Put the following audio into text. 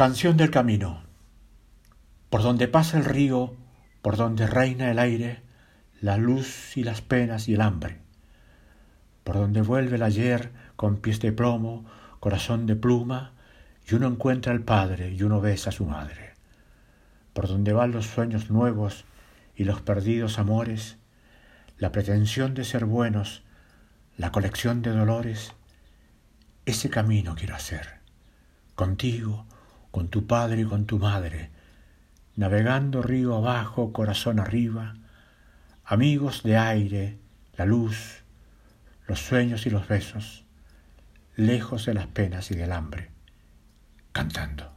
Canción del camino. Por donde pasa el río, por donde reina el aire, la luz y las penas y el hambre. Por donde vuelve el ayer con pies de plomo, corazón de pluma, y uno encuentra al padre y uno besa a su madre. Por donde van los sueños nuevos y los perdidos amores, la pretensión de ser buenos, la colección de dolores, ese camino quiero hacer, contigo, con tu padre y con tu madre, navegando río abajo, corazón arriba, amigos de aire, la luz, los sueños y los besos, lejos de las penas y del hambre, cantando.